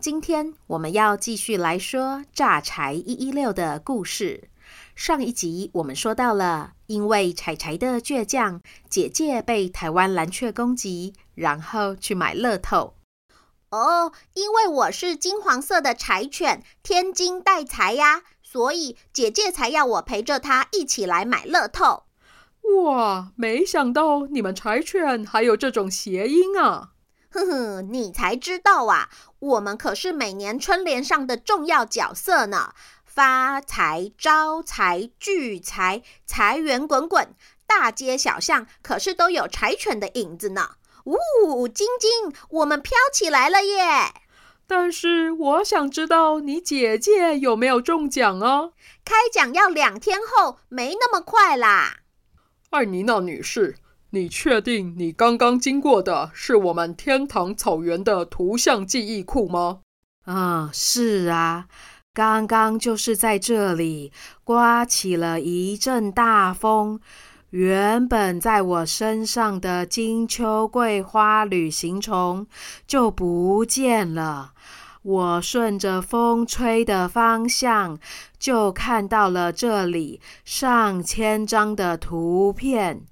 今天我们要继续来说炸柴一一六的故事。上一集我们说到了，因为柴柴的倔强，姐姐被台湾蓝雀攻击，然后去买乐透。哦，因为我是金黄色的柴犬，天金带财呀，所以姐姐才要我陪着她一起来买乐透。哇，没想到你们柴犬还有这种谐音啊！哼哼，你才知道啊！我们可是每年春联上的重要角色呢。发财、招财、聚财，财源滚滚，大街小巷可是都有柴犬的影子呢。呜，晶晶，我们飘起来了耶！但是我想知道你姐姐有没有中奖啊？开奖要两天后，没那么快啦。艾妮娜女士。你确定你刚刚经过的是我们天堂草原的图像记忆库吗？啊，是啊，刚刚就是在这里刮起了一阵大风，原本在我身上的金秋桂花旅行虫就不见了。我顺着风吹的方向，就看到了这里上千张的图片。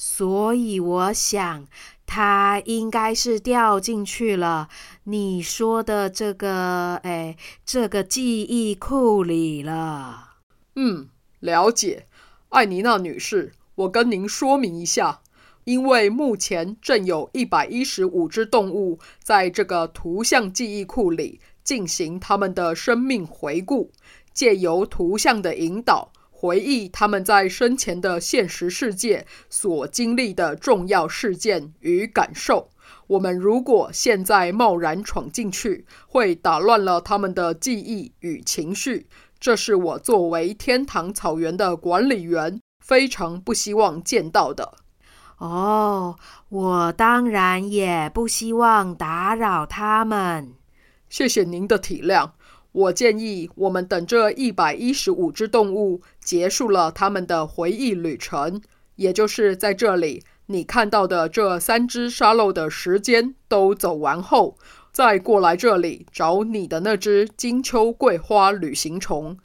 所以我想，它应该是掉进去了。你说的这个，哎，这个记忆库里了。嗯，了解，艾妮娜女士，我跟您说明一下，因为目前正有一百一十五只动物在这个图像记忆库里进行他们的生命回顾，借由图像的引导。回忆他们在生前的现实世界所经历的重要事件与感受。我们如果现在贸然闯进去，会打乱了他们的记忆与情绪。这是我作为天堂草原的管理员非常不希望见到的。哦，我当然也不希望打扰他们。谢谢您的体谅。我建议，我们等这一百一十五只动物结束了他们的回忆旅程，也就是在这里你看到的这三只沙漏的时间都走完后，再过来这里找你的那只金秋桂花旅行虫。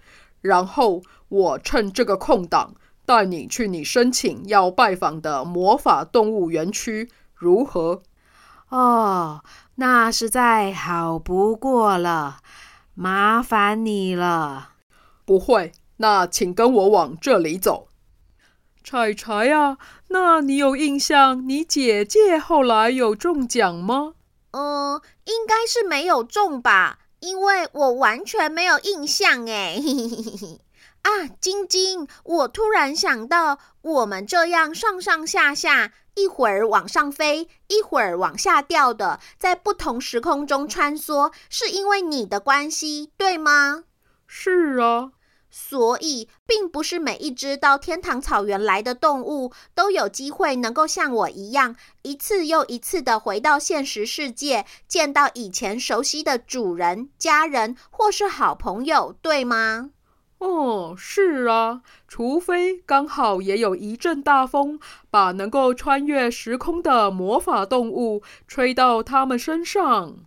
然后我趁这个空档带你去你申请要拜访的魔法动物园区，如何？哦，那实在好不过了。麻烦你了。不会，那请跟我往这里走。柴柴啊，那你有印象？你姐姐后来有中奖吗？嗯，应该是没有中吧，因为我完全没有印象哎。啊，晶晶，我突然想到，我们这样上上下下，一会儿往上飞，一会儿往下掉的，在不同时空中穿梭，是因为你的关系，对吗？是啊，所以并不是每一只到天堂草原来的动物都有机会能够像我一样，一次又一次的回到现实世界，见到以前熟悉的主人、家人或是好朋友，对吗？哦，是啊，除非刚好也有一阵大风，把能够穿越时空的魔法动物吹到他们身上。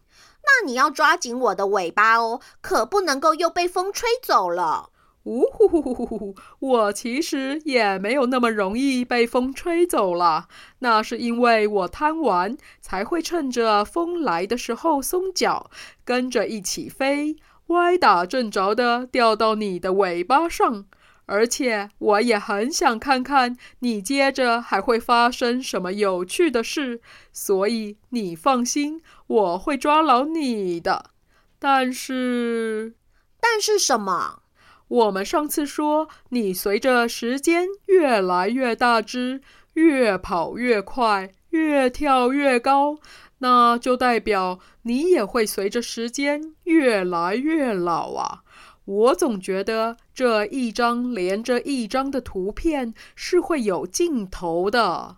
那你要抓紧我的尾巴哦，可不能够又被风吹走了。呜呼呼呼呼！我其实也没有那么容易被风吹走了，那是因为我贪玩，才会趁着风来的时候松脚，跟着一起飞，歪打正着的掉到你的尾巴上。而且我也很想看看你接着还会发生什么有趣的事，所以你放心，我会抓牢你的。但是，但是什么？我们上次说，你随着时间越来越大只，越跑越快，越跳越高，那就代表你也会随着时间越来越老啊！我总觉得这一张连着一张的图片是会有尽头的。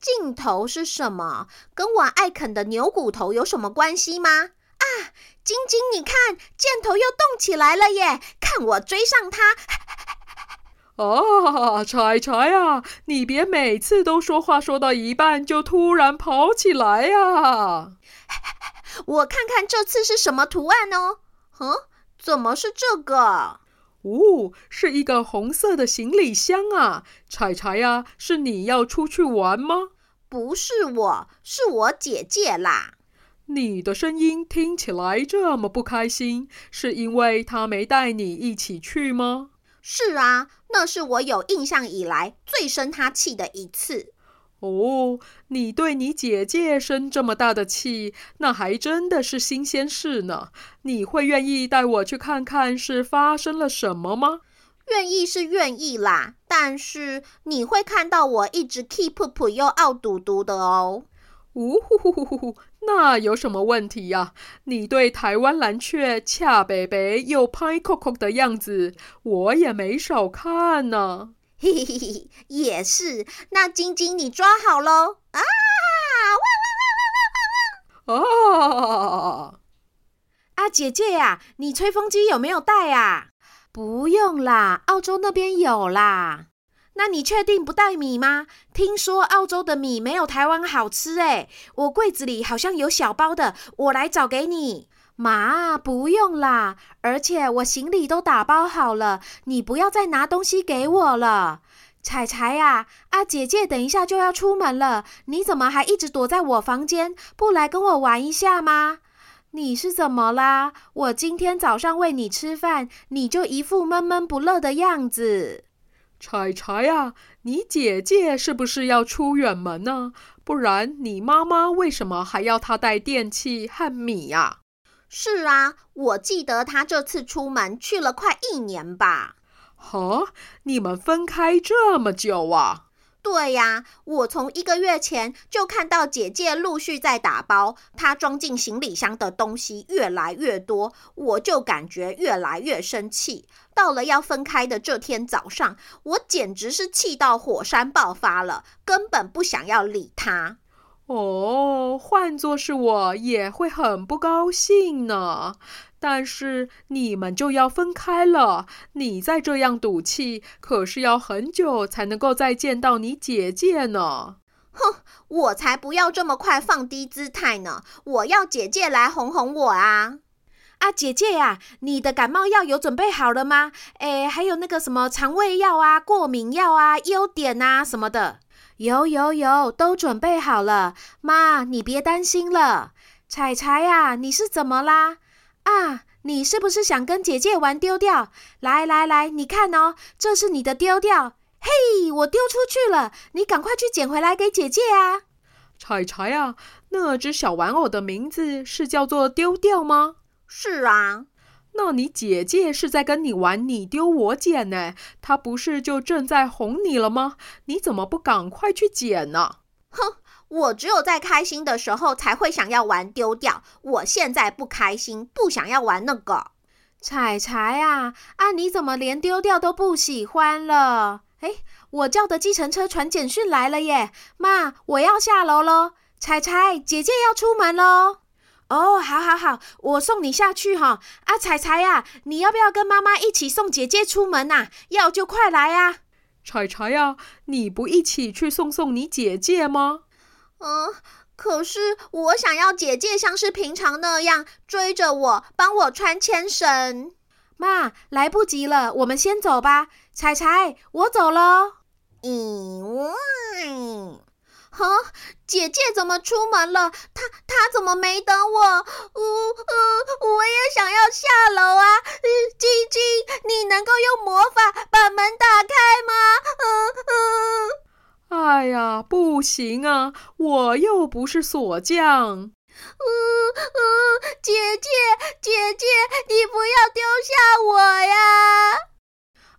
尽头是什么？跟我爱啃的牛骨头有什么关系吗？啊！晶晶，你看，箭头又动起来了耶！看我追上它！啊，柴柴啊，你别每次都说话说到一半就突然跑起来呀！我看看这次是什么图案哦？嗯，怎么是这个？哦，是一个红色的行李箱啊！柴柴呀，是你要出去玩吗？不是我，是我姐姐啦。你的声音听起来这么不开心，是因为她没带你一起去吗？是啊，那是我有印象以来最生他气的一次。哦，你对你姐姐生这么大的气，那还真的是新鲜事呢。你会愿意带我去看看是发生了什么吗？愿意是愿意啦，但是你会看到我一直 keep 又傲嘟嘟的哦。呜呼呼呼呼呼，那有什么问题呀？你对台湾蓝雀恰北北又拍扣扣的样子，我也没少看呢。嘿嘿嘿嘿，也是。那晶晶，你抓好喽！啊！哇哇哇哇哇哇！啊！啊，姐姐呀，你吹风机有没有带呀？不用啦，澳洲那边有啦。那你确定不带米吗？听说澳洲的米没有台湾好吃诶，我柜子里好像有小包的，我来找给你。妈，不用啦，而且我行李都打包好了，你不要再拿东西给我了。彩彩呀，啊姐姐等一下就要出门了，你怎么还一直躲在我房间，不来跟我玩一下吗？你是怎么啦？我今天早上喂你吃饭，你就一副闷闷不乐的样子。柴柴呀，你姐姐是不是要出远门呢？不然你妈妈为什么还要她带电器和米呀？是啊，我记得她这次出门去了快一年吧。哈，你们分开这么久啊？对呀，我从一个月前就看到姐姐陆续在打包，她装进行李箱的东西越来越多，我就感觉越来越生气。到了要分开的这天早上，我简直是气到火山爆发了，根本不想要理她。哦，换作是我也会很不高兴呢。但是你们就要分开了，你再这样赌气，可是要很久才能够再见到你姐姐呢。哼，我才不要这么快放低姿态呢！我要姐姐来哄哄我啊！啊，姐姐呀，你的感冒药有准备好了吗？诶，还有那个什么肠胃药啊、过敏药啊、优点啊什么的，有有有，都准备好了。妈，你别担心了。彩彩呀，你是怎么啦？啊，你是不是想跟姐姐玩丢掉？来来来，你看哦，这是你的丢掉。嘿，我丢出去了，你赶快去捡回来给姐姐啊！彩彩啊，那只小玩偶的名字是叫做丢掉吗？是啊。那你姐姐是在跟你玩你丢我捡呢？她不是就正在哄你了吗？你怎么不赶快去捡呢？哼！我只有在开心的时候才会想要玩丢掉。我现在不开心，不想要玩那个。彩彩啊，啊，你怎么连丢掉都不喜欢了？哎，我叫的计程车传简讯来了耶！妈，我要下楼喽。彩彩，姐姐要出门喽。哦，好好好，我送你下去哈。啊，彩彩呀，你要不要跟妈妈一起送姐姐出门呐？要就快来呀。彩彩呀，你不一起去送送你姐姐吗？嗯，可是我想要姐姐像是平常那样追着我，帮我穿牵绳。妈，来不及了，我们先走吧。彩彩，我走喽。咦喂，哈，姐姐怎么出门了？她她怎么没等我？呜、呃、呜、呃，我也想要下楼啊！晶晶，你能够用魔法把门打开吗？嗯、呃、嗯。哎呀，不行啊，我又不是锁匠。嗯嗯，姐姐姐姐，你不要丢下我呀！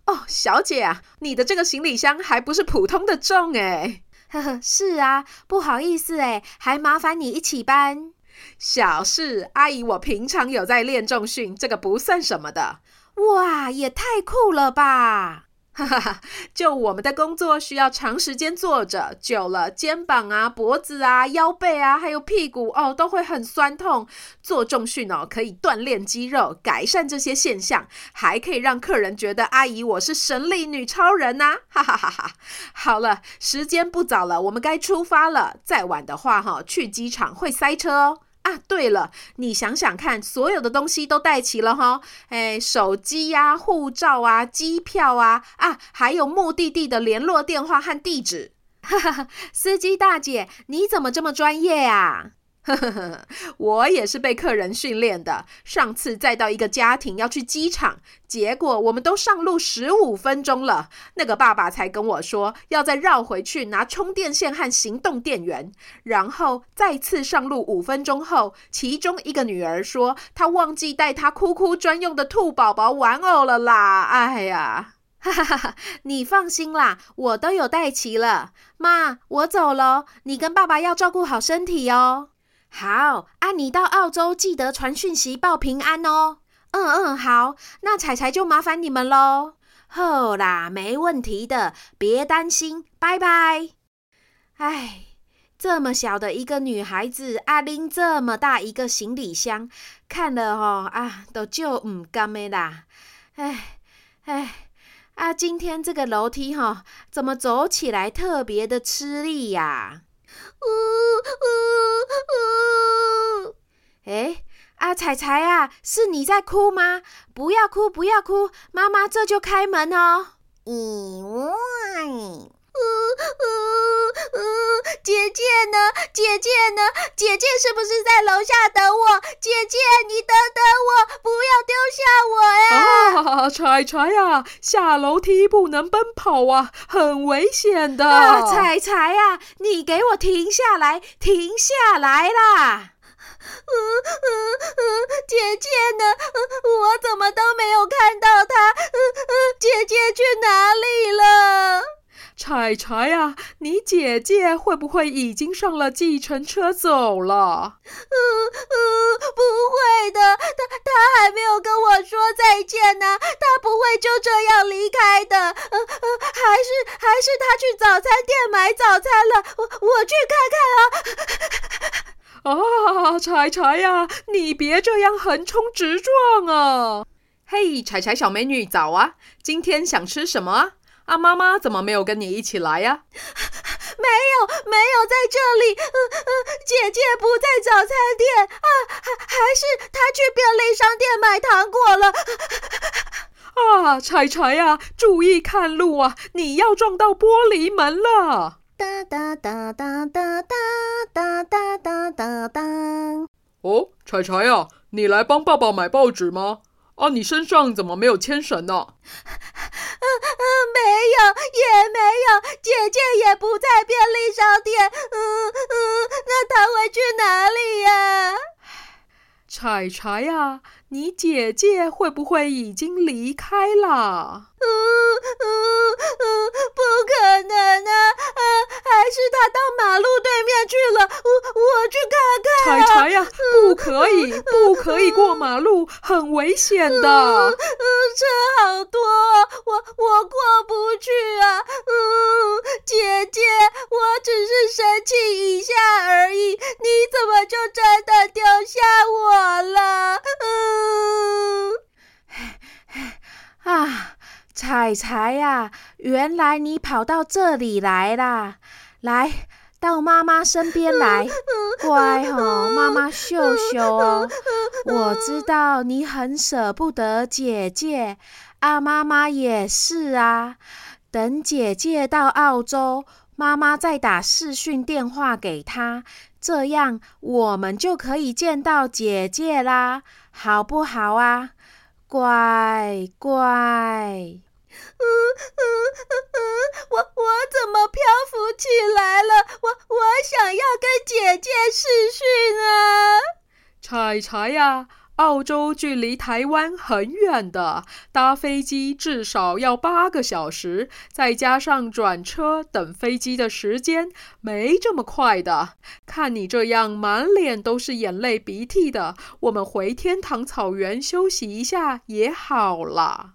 哦，小姐啊，你的这个行李箱还不是普通的重哎。呵呵，是啊，不好意思哎，还麻烦你一起搬。小事，阿姨我平常有在练重训，这个不算什么的。哇，也太酷了吧！哈哈哈，就我们的工作需要长时间坐着，久了肩膀啊、脖子啊、腰背啊，还有屁股哦，都会很酸痛。做重训哦，可以锻炼肌肉，改善这些现象，还可以让客人觉得阿姨我是神力女超人呐！哈哈哈哈。好了，时间不早了，我们该出发了。再晚的话哈，去机场会塞车哦。啊，对了，你想想看，所有的东西都带齐了哈，哎，手机呀、啊、护照啊、机票啊，啊，还有目的地的联络电话和地址。哈哈，司机大姐，你怎么这么专业啊？呵呵呵，我也是被客人训练的。上次再到一个家庭要去机场，结果我们都上路十五分钟了，那个爸爸才跟我说要再绕回去拿充电线和行动电源。然后再次上路五分钟后，其中一个女儿说她忘记带她哭哭专用的兔宝宝玩偶了啦！哎呀，哈哈哈哈！你放心啦，我都有带齐了。妈，我走了，你跟爸爸要照顾好身体哦。好，啊，你到澳洲记得传讯息报平安哦。嗯嗯，好，那彩彩就麻烦你们喽。好啦，没问题的，别担心，拜拜。哎，这么小的一个女孩子，啊，拎这么大一个行李箱，看了吼啊，都就唔甘的啦。哎哎，啊，今天这个楼梯哈，怎么走起来特别的吃力呀？呜呜呜！哎，啊，彩彩啊，是你在哭吗？不要哭，不要哭，妈妈这就开门哦。意外！呜呜呜！姐姐呢？姐姐呢？姐姐是不是在楼下等我？姐姐，你等等我，不要丢下我呀！啊，彩彩呀，下楼梯不能奔跑啊，很危险的。啊，彩彩呀，你给我停下来，停下来啦！嗯嗯嗯，姐姐呢？我怎么都没有看到她？嗯嗯，姐姐去哪里了？彩彩呀，你姐姐会不会已经上了计程车走了？嗯嗯，不会的，她她还没有跟我说再见呢，她不会就这样离开的。嗯嗯，还是还是她去早餐店买早餐了，我我去看看啊。啊，彩彩呀，你别这样横冲直撞啊！嘿，彩彩小美女早啊，今天想吃什么啊？啊，妈妈怎么没有跟你一起来呀？没有，没有在这里。嗯嗯，姐姐不在早餐店啊，还还是她去便利商店买糖果了。啊，彩彩呀，注意看路啊，你要撞到玻璃门了。哒哒哒哒哒哒哒哒哒哒哒。哦，彩彩呀，你来帮爸爸买报纸吗？啊，你身上怎么没有牵绳呢？没有，也没有，姐姐也不在便利商店。嗯嗯，那她会去哪里呀？彩彩呀，你姐姐会不会已经离开了？嗯嗯嗯，不可能啊！啊，还是她到马路对面去了。我我去看看啊。彩彩呀，不可以，不可以过马路，很危险的。嗯，车好多，我我过不去啊。嗯，姐姐，我只是生气一下而已，你怎么就真的丢下我了？嗯，啊。彩彩呀，原来你跑到这里来啦！来，到妈妈身边来，乖哦，妈妈秀秀哦。我知道你很舍不得姐姐，啊，妈妈也是啊。等姐姐到澳洲，妈妈再打视讯电话给她，这样我们就可以见到姐姐啦，好不好啊？乖乖。嗯嗯嗯，我我怎么漂浮起来了？我我想要跟姐姐试训啊！柴柴呀，澳洲距离台湾很远的，搭飞机至少要八个小时，再加上转车等飞机的时间，没这么快的。看你这样满脸都是眼泪鼻涕的，我们回天堂草原休息一下也好啦。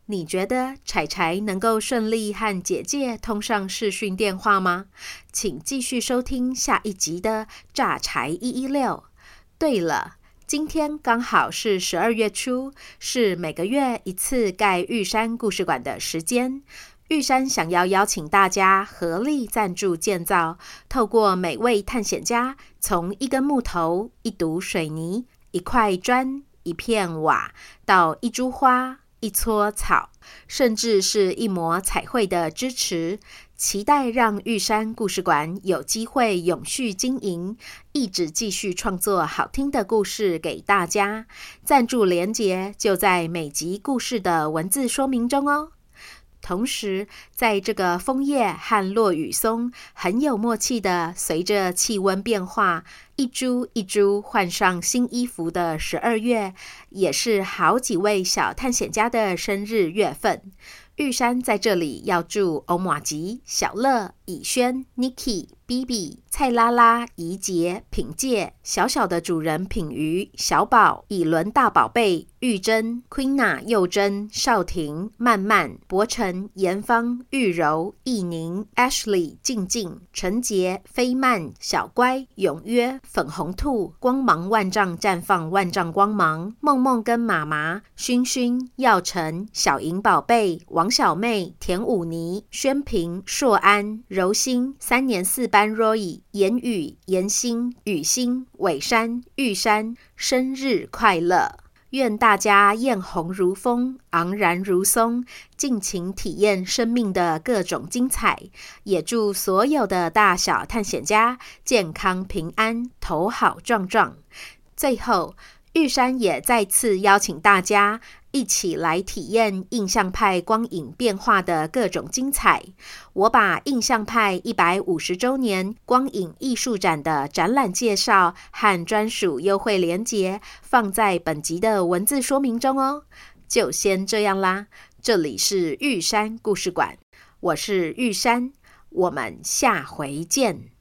你觉得柴柴能够顺利和姐姐通上视讯电话吗？请继续收听下一集的《炸柴一一六》。对了，今天刚好是十二月初，是每个月一次盖玉山故事馆的时间。玉山想要邀请大家合力赞助建造，透过每位探险家从一根木头、一堵水泥、一块砖、一片瓦到一株花。一撮草，甚至是一抹彩绘的支持，期待让玉山故事馆有机会永续经营，一直继续创作好听的故事给大家。赞助连结就在每集故事的文字说明中哦。同时，在这个枫叶和落雨松很有默契的，随着气温变化，一株一株换上新衣服的十二月，也是好几位小探险家的生日月份。玉山在这里要祝欧玛吉、小乐、以轩、Niki、BB、蔡拉拉、怡洁、品介、小小的主人品瑜、小宝、以伦大宝贝、玉珍、Queena、幼珍、少婷、曼曼、博成、严芳、玉柔、艺宁、Ashley、静静、陈杰、飞曼、小乖、永约、粉红兔、光芒万丈绽放万丈光芒、梦梦跟妈妈、勋勋、耀成、小银宝贝、王。小妹田武妮、宣平、硕安、柔心、三年四班 Roy、言语、言心、雨欣、尾山、玉山，生日快乐！愿大家艳红如风，昂然如松，尽情体验生命的各种精彩。也祝所有的大小探险家健康平安，头好壮壮。最后，玉山也再次邀请大家。一起来体验印象派光影变化的各种精彩。我把印象派一百五十周年光影艺术展的展览介绍和专属优惠链接放在本集的文字说明中哦。就先这样啦，这里是玉山故事馆，我是玉山，我们下回见。